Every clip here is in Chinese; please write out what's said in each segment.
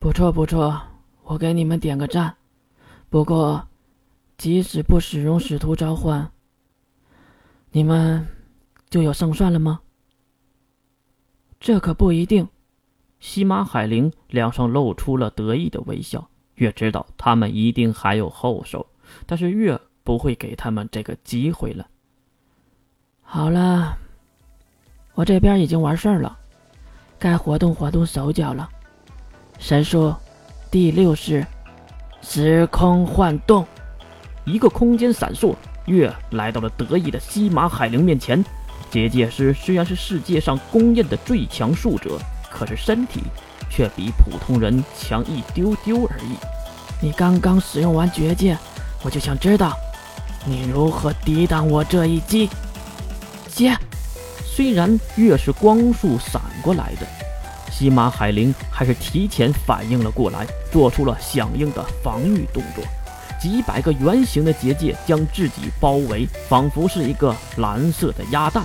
不错不错，我给你们点个赞。不过，即使不使用使徒召唤，你们就有胜算了吗？这可不一定。西马海灵脸上露出了得意的微笑，越知道他们一定还有后手，但是越不会给他们这个机会了。好了，我这边已经完事儿了，该活动活动手脚了。神术，第六式，时空幻动。一个空间闪烁，月来到了得意的西马海灵面前。结界师虽然是世界上公认的最强术者，可是身体却比普通人强一丢丢而已。你刚刚使用完绝界，我就想知道你如何抵挡我这一击。接，虽然月是光束闪过来的。西马海灵还是提前反应了过来，做出了响应的防御动作。几百个圆形的结界将自己包围，仿佛是一个蓝色的鸭蛋。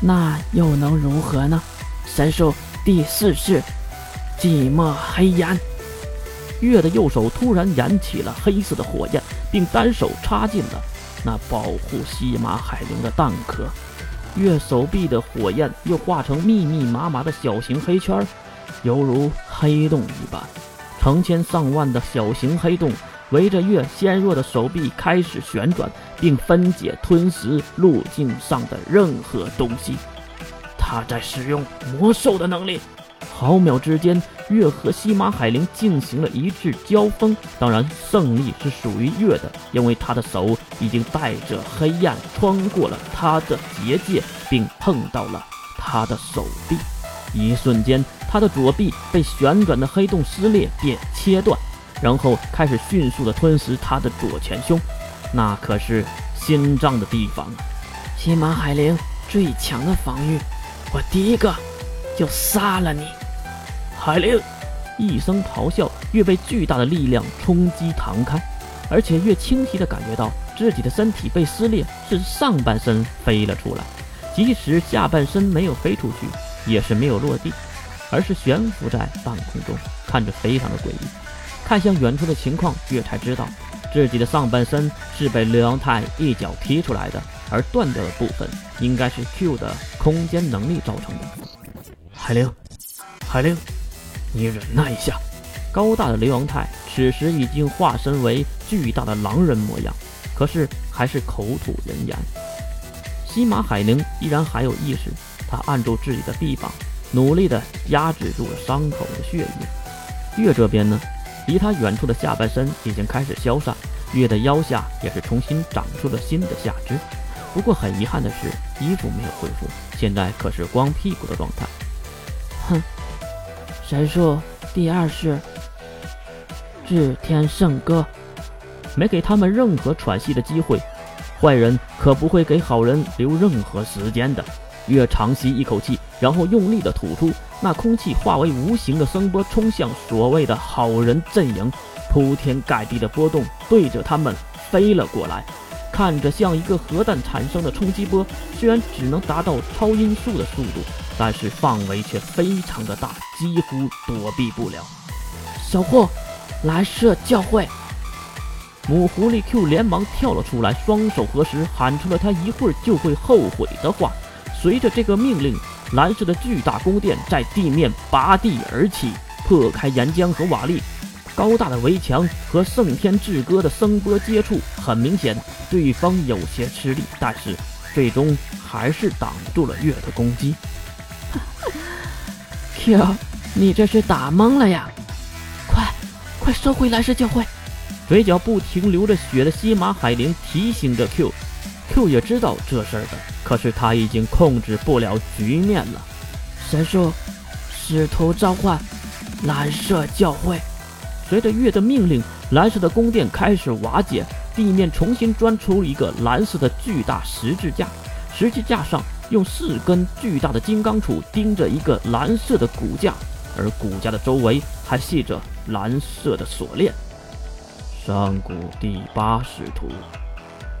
那又能如何呢？神兽第四式，寂寞黑炎。月的右手突然燃起了黑色的火焰，并单手插进了那保护西马海灵的蛋壳。月手臂的火焰又化成密密麻麻的小型黑圈，犹如黑洞一般。成千上万的小型黑洞围着月纤弱的手臂开始旋转，并分解吞食路径上的任何东西。他在使用魔兽的能力。毫秒之间，月和西马海灵进行了一致交锋。当然，胜利是属于月的，因为他的手已经带着黑暗穿过了他的结界，并碰到了他的手臂。一瞬间，他的左臂被旋转的黑洞撕裂并切断，然后开始迅速的吞噬他的左前胸。那可是心脏的地方啊！西马海灵最强的防御，我第一个就杀了你！海灵一声咆哮，越被巨大的力量冲击弹开，而且越清晰地感觉到自己的身体被撕裂，是上半身飞了出来，即使下半身没有飞出去，也是没有落地，而是悬浮在半空中，看着非常的诡异。看向远处的情况，月才知道自己的上半身是被刘阳泰一脚踢出来的，而断掉的部分应该是 Q 的空间能力造成的。海灵，海灵。你忍耐一下，高大的雷王泰此时已经化身为巨大的狼人模样，可是还是口吐人言。西马海宁依然还有意识，他按住自己的臂膀，努力地压制住了伤口的血液。月这边呢，离他远处的下半身已经开始消散，月的腰下也是重新长出了新的下肢。不过很遗憾的是，衣服没有恢复，现在可是光屁股的状态。哼。神术第二式，至天圣歌，没给他们任何喘息的机会。坏人可不会给好人留任何时间的。月长吸一口气，然后用力的吐出，那空气化为无形的声波，冲向所谓的好人阵营，铺天盖地的波动对着他们飞了过来，看着像一个核弹产生的冲击波，虽然只能达到超音速的速度。但是范围却非常的大，几乎躲避不了。小霍，蓝色教会，母狐狸 Q 连忙跳了出来，双手合十，喊出了他一会儿就会后悔的话。随着这个命令，蓝色的巨大宫殿在地面拔地而起，破开岩浆和瓦砾。高大的围墙和圣天之歌的声波接触，很明显对方有些吃力，但是最终还是挡住了月的攻击。Q，你这是打懵了呀！快，快收回蓝氏教会！嘴角不停流着血的西马海灵提醒着 Q。Q 也知道这事儿的，可是他已经控制不了局面了。神术，使徒召唤，蓝色教会。随着月的命令，蓝色的宫殿开始瓦解，地面重新钻出一个蓝色的巨大十字架，十字架上。用四根巨大的金刚杵钉着一个蓝色的骨架，而骨架的周围还系着蓝色的锁链。上古第八使徒，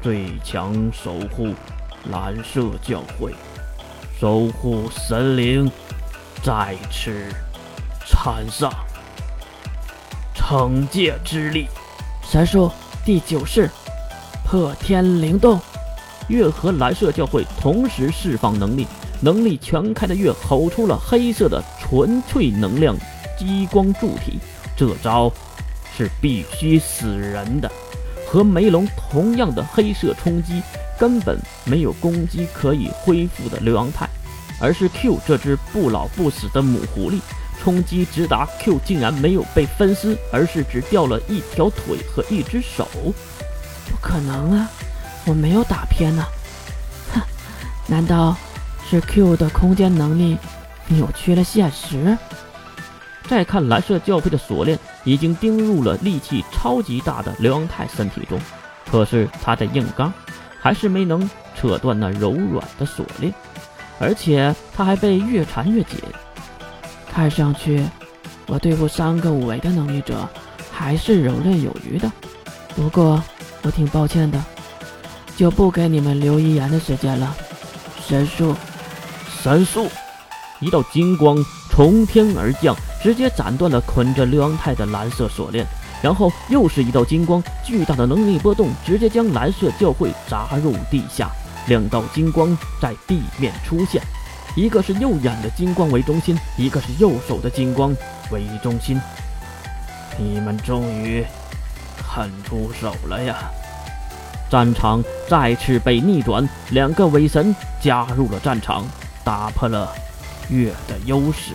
最强守护，蓝色教会，守护神灵，在此参上。惩戒之力。神术第九式，破天灵动。月和蓝色教会同时释放能力，能力全开的月吼出了黑色的纯粹能量激光柱体。这招是必须死人的。和梅龙同样的黑色冲击，根本没有攻击可以恢复的流阳态，而是 Q 这只不老不死的母狐狸冲击直达 Q，竟然没有被分尸，而是只掉了一条腿和一只手。不可能啊！我没有打偏呢，哼，难道是 Q 的空间能力扭曲了现实？再看蓝色教会的锁链已经钉入了力气超级大的刘阳泰身体中，可是他的硬刚还是没能扯断那柔软的锁链，而且他还被越缠越紧。看上去，我对付三个五维的能力者还是游刃有余的。不过，我挺抱歉的。就不给你们留遗言的时间了。神术，神术！一道金光从天而降，直接斩断了捆着六阳泰的蓝色锁链。然后又是一道金光，巨大的能力波动直接将蓝色教会砸入地下。两道金光在地面出现，一个是右眼的金光为中心，一个是右手的金光为中心。你们终于肯出手了呀！战场再次被逆转，两个伪神加入了战场，打破了月的优势。